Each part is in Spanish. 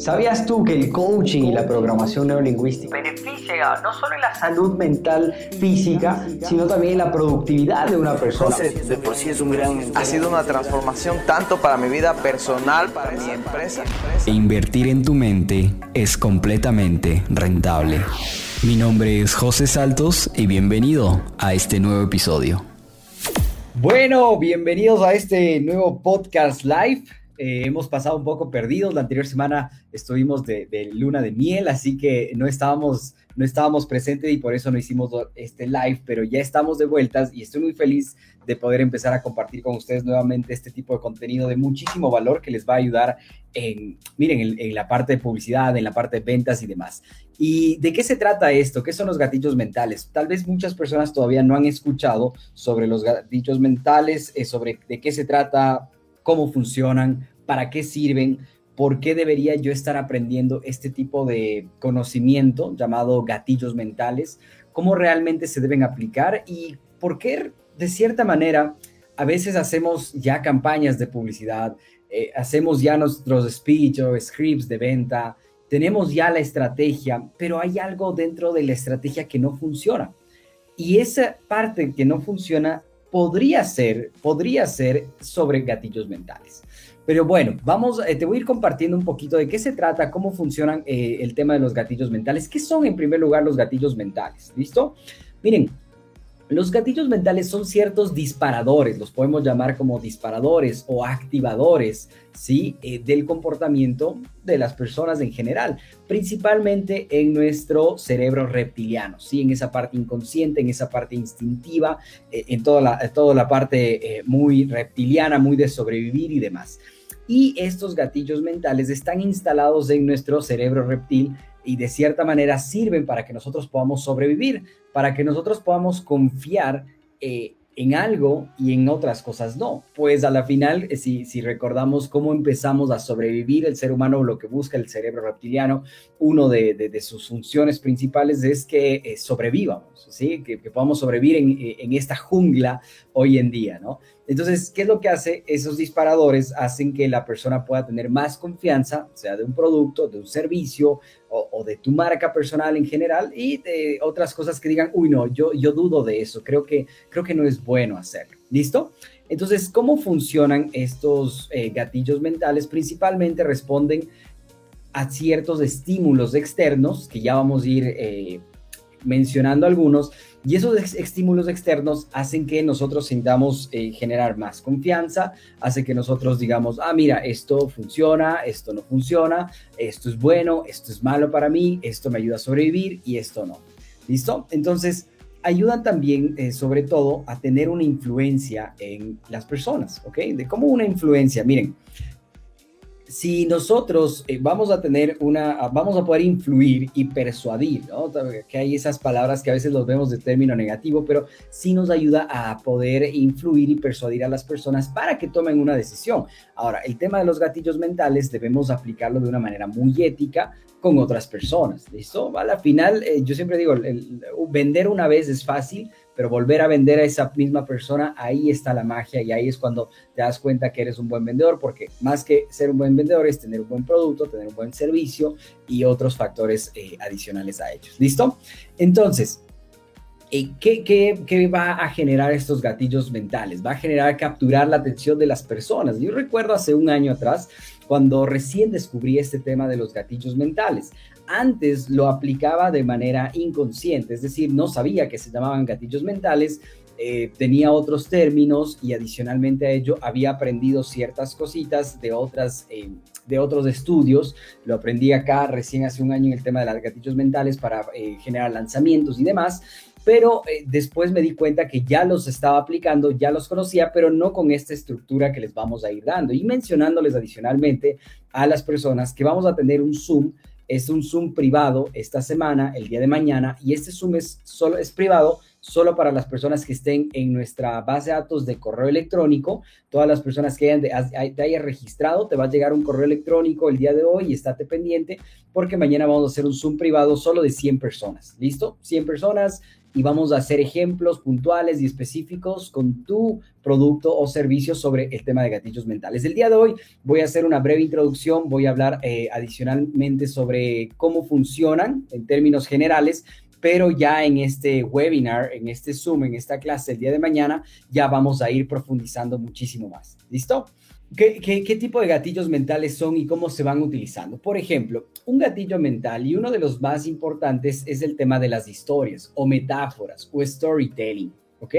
¿Sabías tú que el coaching y la programación neurolingüística beneficia no solo en la salud mental física, sino también en la productividad de una persona? De por sí es un gran... Ha sido una transformación tanto para mi vida personal, para mi empresa. E invertir en tu mente es completamente rentable. Mi nombre es José Saltos y bienvenido a este nuevo episodio. Bueno, bienvenidos a este nuevo podcast live. Eh, hemos pasado un poco perdidos. La anterior semana estuvimos de, luna de miel, así que no estábamos, no estábamos presentes y por eso no hicimos este live, pero ya estamos de vueltas y estoy muy feliz de poder empezar a compartir con ustedes nuevamente este tipo de contenido de muchísimo valor que les va a ayudar en, miren, en, en la parte de publicidad, en la parte de ventas y demás. ¿Y de qué se trata esto? ¿Qué son los gatillos mentales? Tal vez muchas personas todavía no han escuchado sobre los gatillos mentales, eh, sobre de qué se trata, cómo funcionan, para qué sirven, por qué debería yo estar aprendiendo este tipo de conocimiento llamado gatillos mentales, cómo realmente se deben aplicar y por qué de cierta manera a veces hacemos ya campañas de publicidad, eh, hacemos ya nuestros speech o scripts de venta, tenemos ya la estrategia, pero hay algo dentro de la estrategia que no funciona. Y esa parte que no funciona podría ser, podría ser sobre gatillos mentales. Pero bueno, vamos, eh, te voy a ir compartiendo un poquito de qué se trata, cómo funcionan eh, el tema de los gatillos mentales. ¿Qué son en primer lugar los gatillos mentales? ¿Listo? Miren, los gatillos mentales son ciertos disparadores, los podemos llamar como disparadores o activadores, ¿sí? Eh, del comportamiento de las personas en general, principalmente en nuestro cerebro reptiliano, ¿sí? En esa parte inconsciente, en esa parte instintiva, eh, en toda la, toda la parte eh, muy reptiliana, muy de sobrevivir y demás. Y estos gatillos mentales están instalados en nuestro cerebro reptil y de cierta manera sirven para que nosotros podamos sobrevivir, para que nosotros podamos confiar eh, en algo y en otras cosas no. Pues a la final, eh, si, si recordamos cómo empezamos a sobrevivir el ser humano, lo que busca el cerebro reptiliano, uno de, sus funciones principales es que eh, sobrevivamos, ¿sí? que, que podamos sobrevivir en, en, esta jungla hoy en día, ¿no? Entonces, ¿qué es lo que hace? Esos disparadores hacen que la persona pueda tener más confianza, sea de un producto, de un servicio o, de tu marca personal en general y de otras cosas que digan, uy, no, yo, yo dudo de eso, creo que, creo que no es bueno hacerlo. ¿Listo? Entonces, ¿cómo funcionan estos eh, gatillos mentales? Principalmente responden a ciertos estímulos externos, que ya vamos a ir eh, mencionando algunos, y esos estímulos externos hacen que nosotros sintamos eh, generar más confianza, hace que nosotros digamos, ah, mira, esto funciona, esto no funciona, esto es bueno, esto es malo para mí, esto me ayuda a sobrevivir y esto no. ¿Listo? Entonces, ayudan también, eh, sobre todo, a tener una influencia en las personas, ¿ok? De cómo una influencia, miren, si nosotros eh, vamos a tener una, vamos a poder influir y persuadir, ¿no? Que hay esas palabras que a veces los vemos de término negativo, pero sí nos ayuda a poder influir y persuadir a las personas para que tomen una decisión. Ahora, el tema de los gatillos mentales debemos aplicarlo de una manera muy ética con otras personas, ¿listo? A la final, eh, yo siempre digo, vender una vez es fácil, pero volver a vender a esa misma persona, ahí está la magia y ahí es cuando te das cuenta que eres un buen vendedor, porque más que ser un buen vendedor es tener un buen producto, tener un buen servicio y otros factores eh, adicionales a ellos. ¿Listo? Entonces, eh, ¿Qué, qué, qué, va a generar estos gatillos mentales? Va a generar capturar la atención de las personas. Yo recuerdo hace un año atrás, cuando recién descubrí este tema de los gatillos mentales antes lo aplicaba de manera inconsciente, es decir, no sabía que se llamaban gatillos mentales, eh, tenía otros términos y adicionalmente a ello había aprendido ciertas cositas de, otras, eh, de otros estudios. Lo aprendí acá recién hace un año en el tema de los gatillos mentales para eh, generar lanzamientos y demás. Pero después me di cuenta que ya los estaba aplicando, ya los conocía, pero no con esta estructura que les vamos a ir dando. Y mencionándoles adicionalmente a las personas que vamos a tener un Zoom es un Zoom privado esta semana, el día de mañana, y este Zoom es, solo, es privado solo para las personas que estén en nuestra base de datos de correo electrónico. Todas las personas que hayan, te hayan registrado, te va a llegar un correo electrónico el día de hoy y estate pendiente porque mañana vamos a hacer un Zoom privado solo de 100 personas. ¿Listo? 100 personas y vamos a hacer ejemplos puntuales y específicos con tu producto o servicio sobre el tema de gatillos mentales. El día de hoy voy a hacer una breve introducción, voy a hablar eh, adicionalmente sobre cómo funcionan en términos generales, pero ya en este webinar, en este Zoom, en esta clase el día de mañana, ya vamos a ir profundizando muchísimo más. ¿Listo? ¿Qué, tipo de gatillos mentales son y cómo se van utilizando? Por ejemplo, un gatillo mental y uno de los más importantes es el tema de las historias o metáforas o storytelling, ¿ok?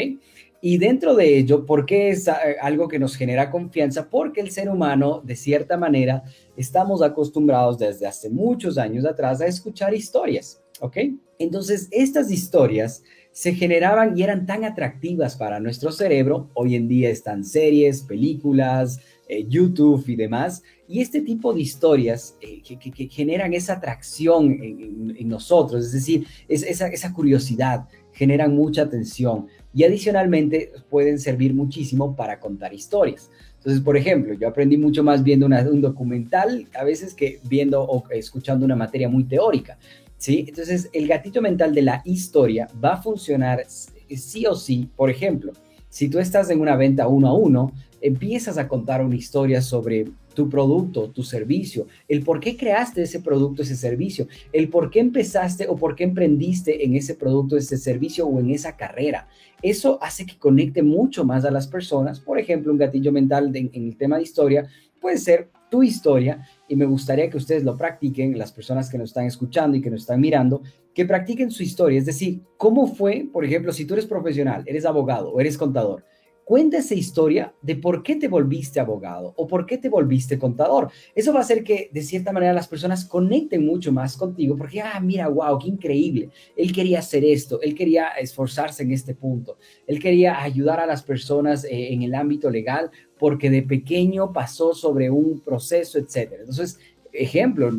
Y dentro de ello, ¿por qué es eh, algo que nos genera confianza? Porque el ser humano, de cierta manera, estamos acostumbrados desde hace muchos años atrás a escuchar historias, ¿ok? Entonces, estas historias se generaban y eran tan atractivas para nuestro cerebro. Hoy en día están series, películas, eh, YouTube y demás. Y este tipo de historias eh, que, generan esa atracción en, nosotros, es decir, esa, esa, curiosidad, generan mucha atención y adicionalmente pueden servir muchísimo para contar historias. Entonces, por ejemplo, yo aprendí mucho más viendo un documental a veces que viendo o escuchando una materia muy teórica. ¿Sí? Entonces, el gatillo mental de la historia va a funcionar sí o sí. Por ejemplo, si tú estás en una venta uno a uno, empiezas a contar una historia sobre tu producto, tu servicio, el por qué creaste ese producto, ese servicio, el por qué empezaste o por qué emprendiste en ese producto, ese servicio o en esa carrera. Eso hace que conecte mucho más a las personas. Por ejemplo, un gatillo mental en el tema de historia puede ser tu historia y me gustaría que ustedes lo practiquen, las personas que nos están escuchando y que nos están mirando, que practiquen su historia. Es decir, ¿cómo fue, por ejemplo, si tú eres profesional, eres abogado o eres contador? Cuenta esa historia de por qué te volviste abogado o por qué te volviste contador. Eso va a hacer que de cierta manera las personas conecten mucho más contigo porque, ah, mira, wow, qué increíble. Él quería hacer esto, él quería esforzarse en este punto, él quería ayudar a las personas eh, en el ámbito legal porque de pequeño pasó sobre un proceso, etc. Entonces, ejemplo,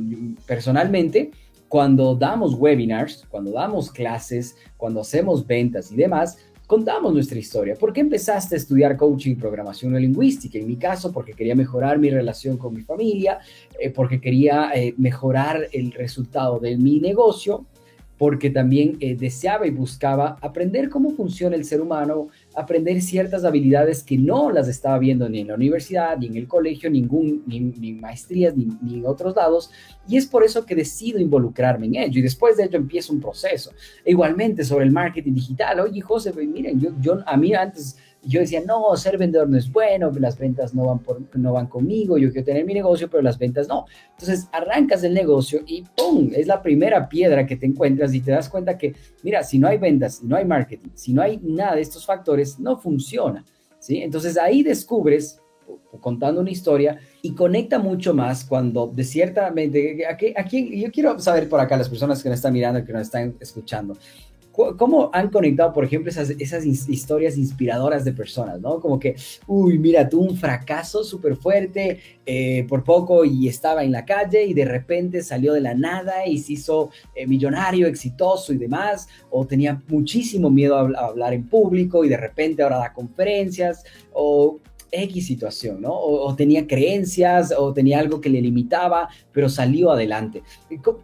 personalmente, cuando damos webinars, cuando damos clases, cuando hacemos ventas y demás, contamos nuestra historia. ¿Por qué empezaste a estudiar coaching y programación lingüística? En mi caso, porque quería mejorar mi relación con mi familia, eh, porque quería eh, mejorar el resultado de mi negocio, porque también eh, deseaba y buscaba aprender cómo funciona el ser humano, aprender ciertas habilidades que no las estaba viendo ni en la universidad, ni en el colegio, ningún, ni, maestrías, ni, ni, otros lados. Y es por eso que decido involucrarme en ello. Y después de ello empiezo un proceso. E igualmente sobre el marketing digital. Oye, José, pues miren, yo, yo a mí antes yo decía, no, ser vendedor no es bueno, las ventas no van, por, no van conmigo, yo quiero tener mi negocio, pero las ventas no. Entonces arrancas el negocio y ¡pum! Es la primera piedra que te encuentras y te das cuenta que, mira, si no hay ventas, si no hay marketing, si no hay nada de estos factores, no funciona. ¿sí? Entonces ahí descubres, contando una historia, y conecta mucho más cuando de ciertamente, aquí, aquí, yo quiero saber por acá, las personas que nos están mirando, que nos están escuchando, ¿Cómo han conectado, por ejemplo, esas, historias inspiradoras de personas, ¿no? Como que, uy, mira, tuvo un fracaso súper fuerte eh, por poco y estaba en la calle y de repente salió de la nada y se hizo eh, millonario, exitoso y demás, o tenía muchísimo miedo a, a hablar en público y de repente ahora da conferencias, o X situación, ¿no? O, tenía creencias o tenía algo que le limitaba, pero salió adelante.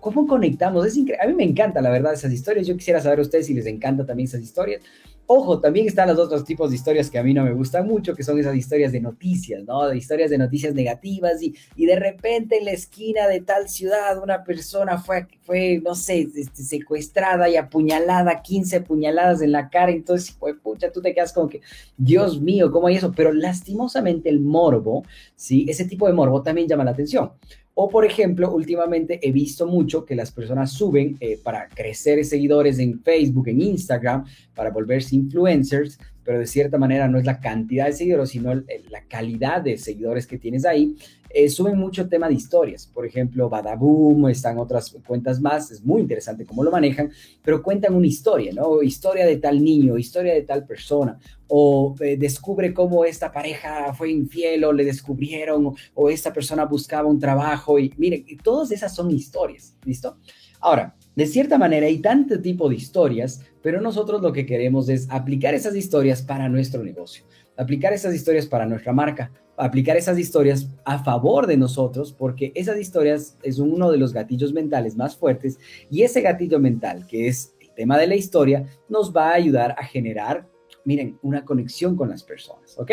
¿Cómo, conectamos? Es a mí me encanta, la verdad, esas historias. Yo quisiera saber a ustedes si les encanta también esas historias. Ojo, también están los otros tipos de historias que a mí no me gustan mucho, que son esas historias de noticias, ¿no? De historias de noticias negativas y, y de repente en la esquina de tal ciudad una persona fue, fue no sé, este, secuestrada y apuñalada, 15 puñaladas en la cara, entonces, pues, pucha, tú te quedas como que, Dios mío, ¿cómo hay eso? Pero lastimosamente el morbo, ¿sí? Ese tipo de morbo también llama la atención. O, por ejemplo, últimamente he visto mucho que las personas suben eh, para crecer seguidores en Facebook, en Instagram, para volverse influencers, pero de cierta manera no es la cantidad de seguidores, sino la calidad de seguidores que tienes ahí. Eh, suben mucho tema de historias. Por ejemplo, Badaboom, están otras cuentas más, es muy interesante cómo lo manejan, pero cuentan una historia, ¿no? Historia de tal niño, historia de tal persona, o eh, descubre cómo esta pareja fue infiel o le descubrieron, o, esta persona buscaba un trabajo, y miren, todas esas son historias, ¿listo? Ahora, De cierta manera hay tanto tipo de historias, pero nosotros lo que queremos es aplicar esas historias para nuestro negocio, aplicar esas historias para nuestra marca, aplicar esas historias a favor de nosotros, porque esas historias es uno de los gatillos mentales más fuertes y ese gatillo mental, que es el tema de la historia, nos va a ayudar a generar miren, una conexión con las personas, ¿ok?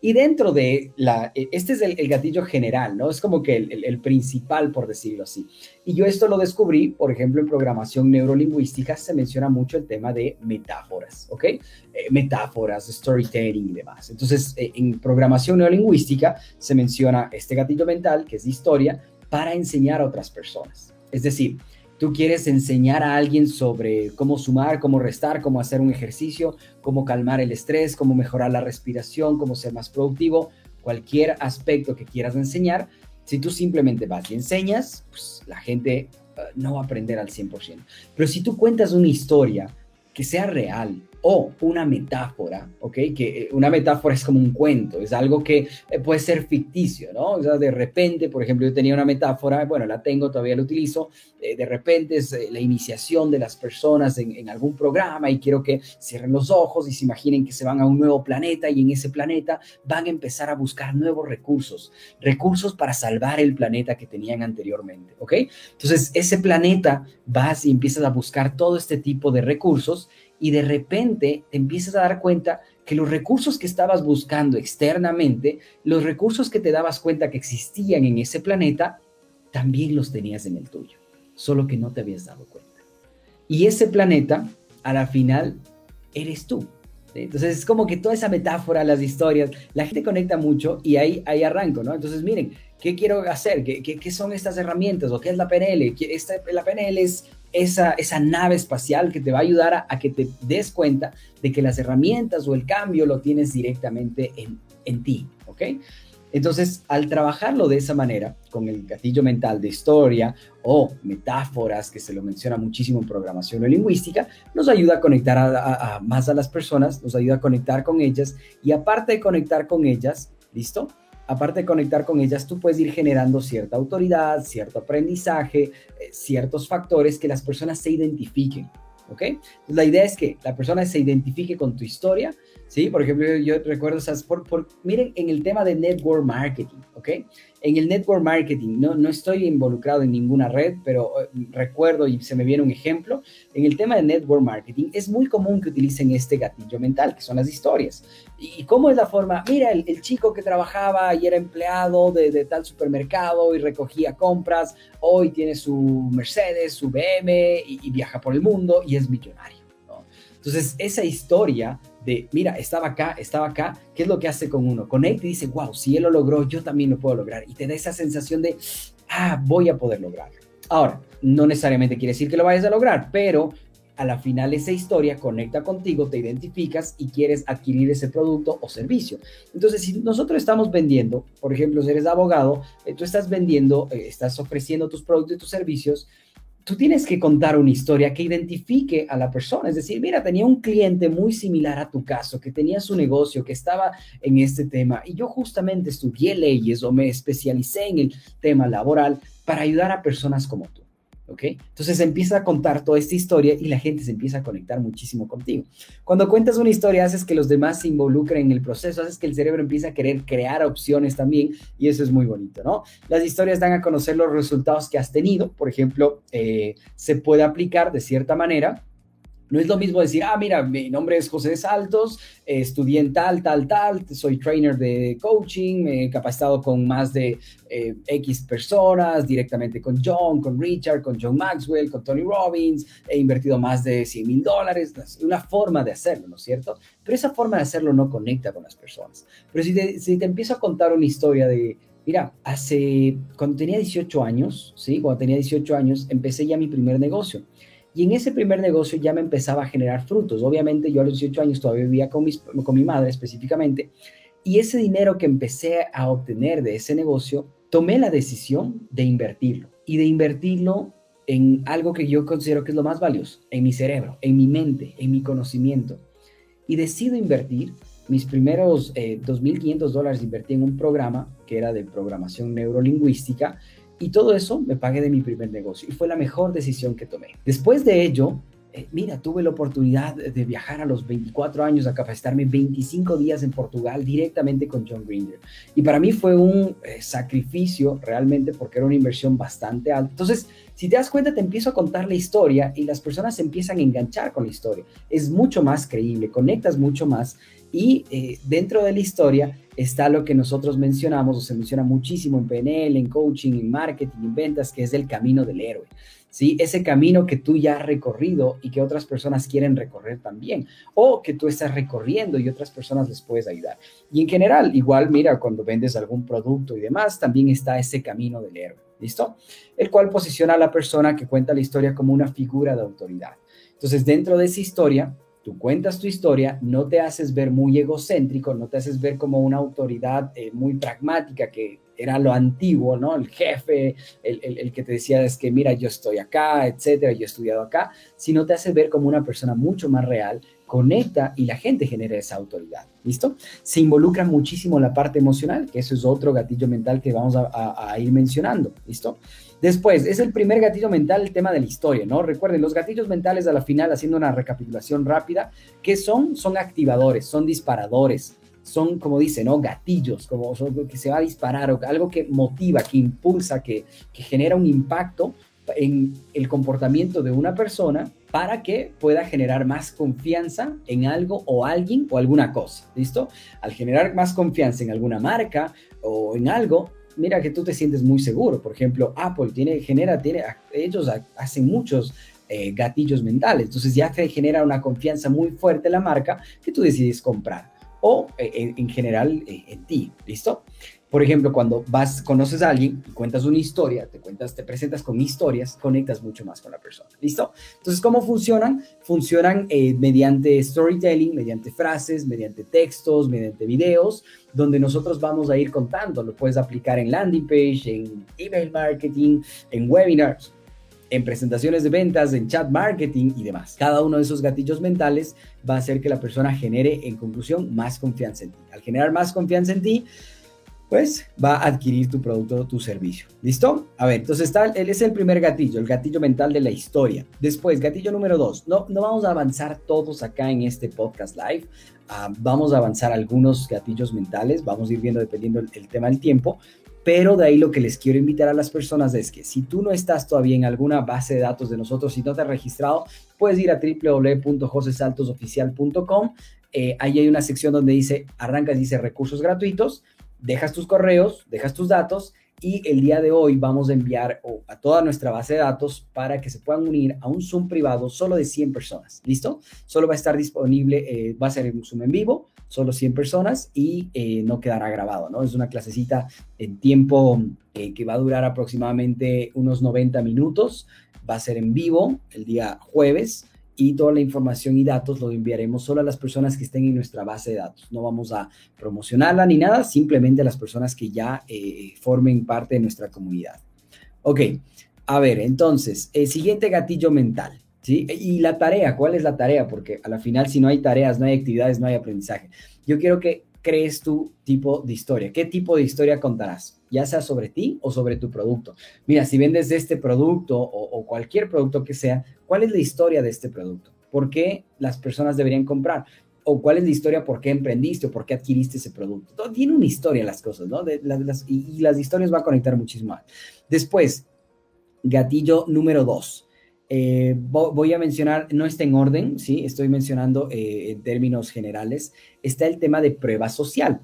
Y dentro de la, e, este es el, gatillo general, ¿no? Es como que el, principal, por decirlo así. Y yo esto lo descubrí, por ejemplo, en programación neurolingüística se menciona mucho el tema de metáforas, ¿ok? Eh, metáforas, storytelling y demás. Entonces, eh, en programación neurolingüística se menciona este gatillo mental, que es historia, para enseñar a otras personas. Es decir, tú quieres enseñar a alguien sobre cómo sumar, cómo restar, cómo hacer un ejercicio, cómo calmar el estrés, cómo mejorar la respiración, cómo ser más productivo, cualquier aspecto que quieras enseñar, si tú simplemente vas y enseñas, pues la gente uh, no va a aprender al 100%. Pero si tú cuentas una historia que sea real, o una metáfora, ¿ok? Que eh, una metáfora es como un cuento, es algo que eh, puede ser ficticio, ¿no? O sea, de repente, por ejemplo, yo tenía una metáfora, bueno, la tengo, todavía la utilizo, eh, de repente es la iniciación de las personas en, en, algún programa y quiero que cierren los ojos y se imaginen que se van a un nuevo planeta y en ese planeta van a empezar a buscar nuevos recursos, recursos para salvar el planeta que tenían anteriormente, ¿ok? Entonces, ese planeta vas y empiezas a buscar todo este tipo de recursos y de repente te empiezas a dar cuenta que los recursos que estabas buscando externamente, los recursos que te dabas cuenta que existían en ese planeta, también los tenías en el tuyo, solo que no te habías dado cuenta. Y ese planeta, a la final, eres tú. Entonces es como que toda esa metáfora, las historias, la gente conecta mucho y ahí, ahí arranco, ¿no? Entonces miren, ¿qué quiero hacer? ¿Qué, qué, qué son estas herramientas? ¿O qué es la PNL? Esta, la PNL es esa, nave espacial que te va a ayudar a, que te des cuenta de que las herramientas o el cambio lo tienes directamente en, en ti, ¿ok? Entonces, al trabajarlo de esa manera, con el gatillo mental de historia o metáforas, que se lo menciona muchísimo en programación o lingüística, nos ayuda a conectar más a las personas, nos ayuda a conectar con ellas y aparte de conectar con ellas, ¿listo? Aparte de conectar con ellas, tú puedes ir generando cierta autoridad, cierto aprendizaje, eh, ciertos factores que las personas se identifiquen. ¿Ok? la idea es que la persona se identifique con tu historia, ¿sí? Por ejemplo, yo, recuerdo, esas, por, miren, en el tema de network marketing, ¿ok? En el network marketing, no, no estoy involucrado en ninguna red, pero eh, recuerdo y se me viene un ejemplo. En el tema de network marketing es muy común que utilicen este gatillo mental, que son las historias. ¿Y cómo es la forma? Mira, el, chico que trabajaba y era empleado de, tal supermercado y recogía compras, hoy tiene su Mercedes, su BM y, y viaja por el mundo y es millonario. Entonces, esa historia de, mira, estaba acá, estaba acá, ¿qué es lo que hace con uno? Conecta y dice, wow, si él lo logró, yo también lo puedo lograr. Y te da esa sensación de, ah, voy a poder lograrlo. Ahora, no necesariamente quiere decir que lo vayas a lograr, pero a la final esa historia conecta contigo, te identificas y quieres adquirir ese producto o servicio. Entonces, si nosotros estamos vendiendo, por ejemplo, si eres abogado, eh, tú estás vendiendo, eh, estás ofreciendo tus productos y tus servicios, tú tienes que contar una historia que identifique a la persona. Es decir, mira, tenía un cliente muy similar a tu caso, que tenía su negocio, que estaba en este tema, y yo justamente estudié leyes o me especialicé en el tema laboral para ayudar a personas como tú. ¿Ok? Entonces empieza a contar toda esta historia y la gente se empieza a conectar muchísimo contigo. Cuando cuentas una historia, haces que los demás se involucren en el proceso, haces que el cerebro empiece a querer crear opciones también y eso es muy bonito, ¿no? Las historias dan a conocer los resultados que has tenido, por ejemplo, eh, se puede aplicar de cierta manera no es lo mismo decir, ah, mira, mi nombre es José Saltos, estudié tal, tal, tal, soy trainer de coaching, me he capacitado con más de eh, X personas, directamente con John, con Richard, con John Maxwell, con Tony Robbins, he invertido más de 100 mil dólares, una forma de hacerlo, ¿no es cierto? Pero esa forma de hacerlo no conecta con las personas. Pero si te, si te empiezo a contar una historia de, Mira, hace, cuando tenía 18 años, ¿sí? Cuando tenía 18 años, empecé ya mi primer negocio. Y en ese primer negocio ya me empezaba a generar frutos. Obviamente yo a los 18 años todavía vivía con, con mi madre específicamente. Y ese dinero que empecé a obtener de ese negocio, tomé la decisión de invertirlo. Y de invertirlo en algo que yo considero que es lo más valioso, en mi cerebro, en mi mente, en mi conocimiento. Y decido invertir mis primeros 2.500 eh, dólares, invertí en un programa que era de programación neurolingüística Y todo eso me pagué de mi primer negocio y fue la mejor decisión que tomé. Después de ello, eh, mira, tuve la oportunidad de viajar a los 24 años a capacitarme 25 días en Portugal directamente con John Grinder. Y para mí fue un eh, sacrificio realmente porque era una inversión bastante alta. Entonces, si te das cuenta, te empiezo a contar la historia y las personas se empiezan a enganchar con la historia. Es mucho más creíble, conectas mucho más y eh, dentro de la historia está lo que nosotros mencionamos, o se menciona muchísimo en PNL, en coaching, en marketing, en ventas, que es el camino del héroe. ¿sí? Ese camino que tú ya has recorrido y que otras personas quieren recorrer también, o que tú estás recorriendo y otras personas les puedes ayudar. Y en general, igual, mira, cuando vendes algún producto y demás, también está ese camino del héroe, ¿listo? El cual posiciona a la persona que cuenta la historia como una figura de autoridad. Entonces, dentro de esa historia, tú cuentas tu historia, no te haces ver muy egocéntrico, no te haces ver como una autoridad eh, muy pragmática que era lo antiguo, ¿no? El jefe, el, el, que te decía es que mira, yo estoy acá, etcétera, yo he estudiado acá, sino te hace ver como una persona mucho más real, conecta y la gente genera esa autoridad, ¿listo? Se involucra muchísimo la parte emocional, que eso es otro gatillo mental que vamos a, a ir mencionando, ¿listo? Después, es el primer gatillo mental, el tema de la historia, ¿no? Recuerden, los gatillos mentales a la final, haciendo una recapitulación rápida, ¿qué son? Son activadores, son disparadores, son, como dice, ¿no? Gatillos, como que se va a disparar o algo que motiva, que impulsa, que, que genera un impacto en el comportamiento de una persona para que pueda generar más confianza en algo o alguien o alguna cosa, ¿listo? Al generar más confianza en alguna marca o en algo, mira que tú te sientes muy seguro. Por ejemplo, Apple tiene, genera, tiene, ellos hacen muchos eh, gatillos mentales, entonces ya te genera una confianza muy fuerte en la marca que tú decides comprar o eh, en, general eh, en ti, ¿listo? Por ejemplo, cuando vas, conoces a alguien y cuentas una historia, te cuentas, te presentas con historias, conectas mucho más con la persona. ¿Listo? Entonces, ¿cómo funcionan? Funcionan eh, mediante storytelling, mediante frases, mediante textos, mediante videos, donde nosotros vamos a ir contando. Lo puedes aplicar en landing page, en email marketing, en webinars en presentaciones de ventas, en chat marketing y demás. Cada uno de esos gatillos mentales va a hacer que la persona genere, en conclusión, más confianza en ti. Al generar más confianza en ti, pues va a adquirir tu producto o tu servicio. ¿Listo? A ver, entonces está, él es el primer gatillo, el gatillo mental de la historia. Después, gatillo número dos. No, no vamos a avanzar todos acá en este podcast live. Ah, vamos a avanzar algunos gatillos mentales. Vamos a ir viendo dependiendo el, tema del tiempo. Pero de ahí lo que les quiero invitar a las personas es que si tú no estás todavía en alguna base de datos de nosotros, si no te has registrado, puedes ir a www.josesaltosoficial.com. Eh, ahí hay una sección donde dice, arrancas, dice recursos gratuitos dejas tus correos, dejas tus datos y el día de hoy vamos a enviar a toda nuestra base de datos para que se puedan unir a un Zoom privado solo de 100 personas. ¿Listo? Solo va a estar disponible, eh, va a ser un Zoom en vivo, solo 100 personas y eh, no quedará grabado, ¿no? Es una clasecita en tiempo eh, que va a durar aproximadamente unos 90 minutos. Va a ser en vivo el día jueves y toda la información y datos lo enviaremos solo a las personas que estén en nuestra base de datos. No vamos a promocionarla ni nada, simplemente a las personas que ya eh, formen parte de nuestra comunidad. Ok, a ver, entonces, el siguiente gatillo mental. ¿Sí? Y la tarea, ¿cuál es la tarea? Porque a la final, si no hay tareas, no hay actividades, no hay aprendizaje. Yo quiero que crees tu tipo de historia? ¿Qué tipo de historia contarás? Ya sea sobre ti o sobre tu producto. Mira, si vendes este producto o, cualquier producto que sea, ¿cuál es la historia de este producto? ¿Por qué las personas deberían comprar? o cuál es la historia por qué emprendiste o por qué adquiriste ese producto. Todo tiene una historia las cosas, ¿no? Y, las historias va a conectar muchísimo. Después, gatillo número dos. Eh, voy a mencionar, no está en orden, ¿sí? Estoy mencionando eh, en términos generales, está el tema de prueba social.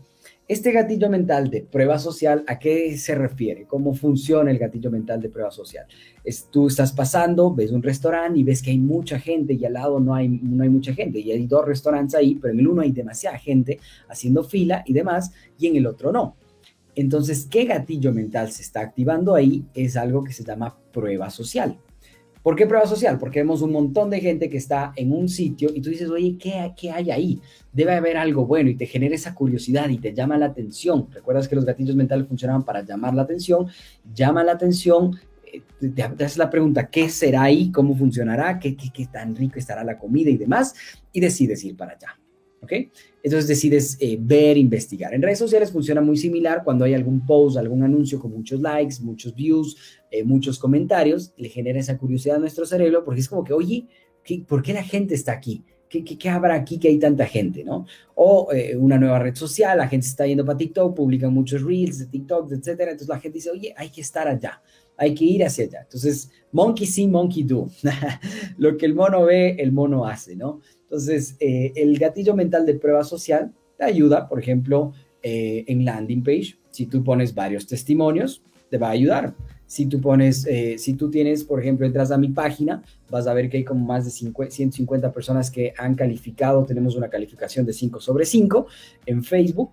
Este gatillo mental de prueba social, ¿a qué se refiere? ¿Cómo funciona el gatillo mental de prueba social? Es, tú estás pasando, ves un restaurante y ves que hay mucha gente y al lado no hay, no hay mucha gente. Y hay dos restaurantes ahí, pero en el uno hay demasiada gente haciendo fila y demás, y en el otro no. Entonces, ¿qué gatillo mental se está activando ahí? Es algo que se llama prueba social. ¿Por qué prueba social? Porque vemos un montón de gente que está en un sitio y tú dices, oye, ¿qué, ¿qué, hay ahí? Debe haber algo bueno y te genera esa curiosidad y te llama la atención. ¿Recuerdas que los gatillos mentales funcionaban para llamar la atención? Llama la atención, eh, te, haces la pregunta, ¿qué será ahí? ¿Cómo funcionará? ¿Qué, ¿Qué, qué, tan rico estará la comida y demás? Y decides ir para allá. ¿Ok? Entonces decides eh, ver, investigar. En redes sociales funciona muy similar cuando hay algún post, algún anuncio con muchos likes, muchos views, eh, muchos comentarios, le genera esa curiosidad a nuestro cerebro porque es como que, oye, ¿por qué la gente está aquí? ¿Qué, qué, habrá aquí que hay tanta gente, no? O eh, una nueva red social, la gente está yendo para TikTok, publican muchos reels de TikTok, etcétera. Entonces la gente dice, oye, hay que estar allá, hay que ir hacia allá. Entonces, monkey see, monkey do. Lo que el mono ve, el mono hace, ¿no? Entonces, eh, el gatillo mental de prueba social te ayuda, por ejemplo, eh, en landing page. Si tú pones varios testimonios, te va a ayudar. Si tú pones, eh, si tú tienes, por ejemplo, entras a mi página, vas a ver que hay como más de 150 personas que han calificado, tenemos una calificación de 5 sobre 5 en Facebook.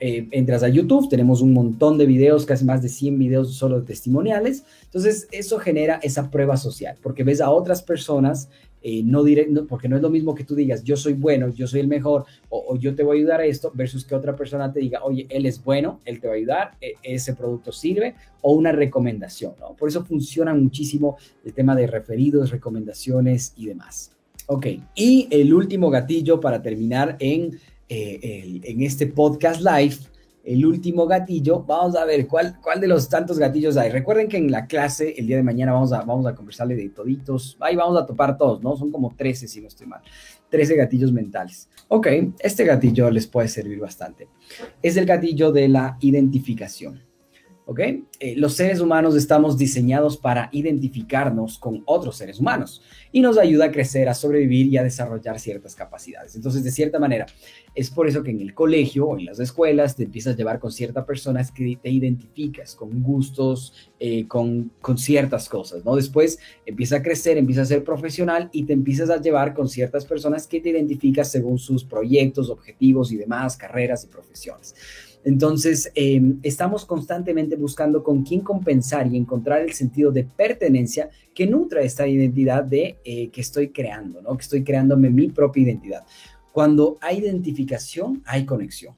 Eh, entras a YouTube, tenemos un montón de videos, casi más de 100 videos solo de testimoniales. Entonces, eso genera esa prueba social, porque ves a otras personas eh, no porque no es lo mismo que tú digas, yo soy bueno, yo soy el mejor, o, yo te voy a ayudar a esto, versus que otra persona te diga, oye, él es bueno, él te va a ayudar, e, ese producto sirve, o una recomendación. Por eso funciona muchísimo el tema de referidos, recomendaciones y demás. Ok, y el último gatillo para terminar en, eh, en este podcast live el último gatillo, vamos a ver cuál, cuál de los tantos gatillos hay. Recuerden que en la clase el día de mañana vamos a, vamos a conversarle de toditos, ahí vamos a topar todos, ¿no? Son como 13 si no estoy mal, 13 gatillos mentales. Ok, este gatillo les puede servir bastante. Es el gatillo de la identificación. ¿ok? Eh, los seres humanos estamos diseñados para identificarnos con otros seres humanos y nos ayuda a crecer, a sobrevivir y a desarrollar ciertas capacidades. Entonces, de cierta manera, es por eso que en el colegio o en las escuelas te empiezas a llevar con ciertas personas que te identificas con gustos, eh, con, con ciertas cosas, ¿no? Después empieza a crecer, empieza a ser profesional y te empiezas a llevar con ciertas personas que te identificas según sus proyectos, objetivos y demás, carreras y profesiones. Entonces, em, estamos constantemente buscando con quién compensar y encontrar el sentido de pertenencia que nutra esta identidad de eh, que estoy creando, ¿no? Que estoy creándome mi propia identidad. Cuando hay identificación, hay conexión.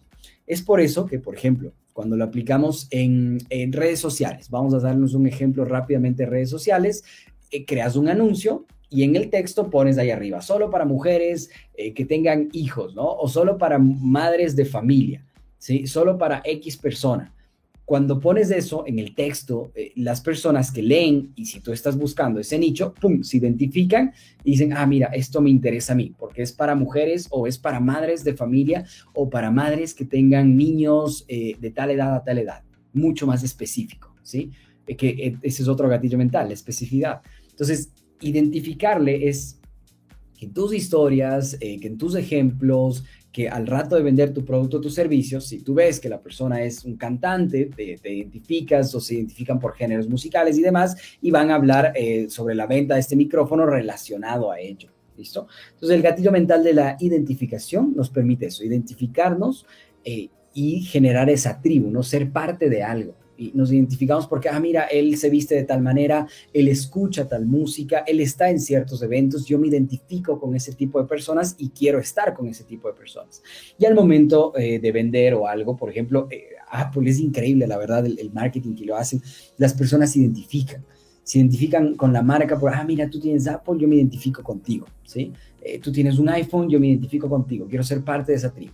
Es por eso que, por ejemplo, cuando lo aplicamos en, redes sociales, vamos a darnos un ejemplo rápidamente de redes sociales, eh, creas un anuncio y en el texto pones ahí arriba, solo para mujeres eh, que tengan hijos, ¿no? O solo para madres de familia. ¿sí? Solo para X persona. Cuando pones eso en el texto, eh, las personas que leen, y si tú estás buscando ese nicho, ¡pum!, se identifican y dicen, ah, mira, esto me interesa a mí, porque es para mujeres o es para madres de familia o para madres que tengan niños eh, de tal edad a tal edad, mucho más específico, ¿sí? Eh, que ese es otro gatillo mental, la especificidad. Entonces, identificarle es que en tus historias, que en tus ejemplos, que al rato de vender tu producto o tu servicio, si tú ves que la persona es un cantante, te, identificas o se identifican por géneros musicales y demás, y van a hablar eh, sobre la venta de este micrófono relacionado a ello. ¿Listo? Entonces, el gatillo mental de la identificación nos permite eso, identificarnos eh, y generar esa tribu, no ser parte de algo y nos identificamos porque, ah, mira, él se viste de tal manera, él escucha tal música, él está en ciertos eventos, yo me identifico con ese tipo de personas y quiero estar con ese tipo de personas. Y al momento eh, de vender o algo, por ejemplo, eh, Apple es increíble, la verdad, el, marketing que lo hacen, las personas se identifican se identifican con la marca por, ah, mira, tú tienes Apple, yo me identifico contigo, ¿sí? Eh, tú tienes un iPhone, yo me identifico contigo, quiero ser parte de esa tribu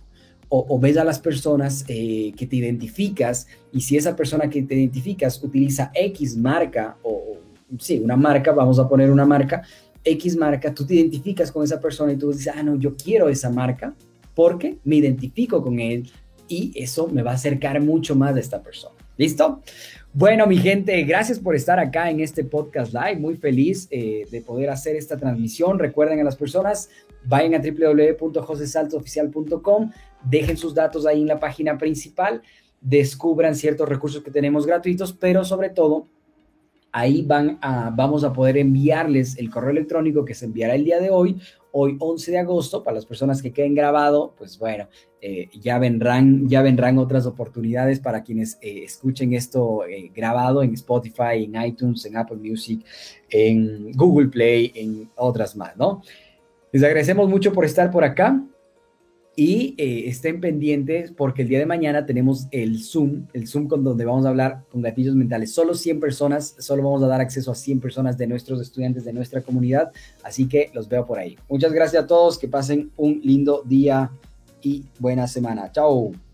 o, ves a las personas eh, que te identificas y si esa persona que te identificas utiliza X marca o, sí, una marca, vamos a poner una marca, X marca, tú te identificas con esa persona y tú dices, ah, no, yo quiero esa marca porque me identifico con él y eso me va a acercar mucho más de esta persona. ¿Listo? Bueno, mi gente, gracias por estar acá en este podcast live. Muy feliz eh, de poder hacer esta transmisión. Recuerden a las personas, vayan a www.josesaltosoficial.com, dejen sus datos ahí en la página principal, descubran ciertos recursos que tenemos gratuitos, pero sobre todo, ahí van vamos a poder enviarles el correo electrónico que se enviará el día de hoy hoy 11 de agosto, para las personas que queden grabado, pues bueno, eh, ya, vendrán, ya vendrán otras oportunidades para quienes eh, escuchen esto eh, grabado en Spotify, en iTunes, en Apple Music, en Google Play, en otras más, ¿no? Les agradecemos mucho por estar por acá y estén pendientes porque el día de mañana tenemos el Zoom, el Zoom con donde vamos a hablar con gatillos mentales. Solo 100 personas, solo vamos a dar acceso a 100 personas de nuestros estudiantes de nuestra comunidad, así que los veo por ahí. Muchas gracias a todos, que pasen un lindo día y buena semana. Chao.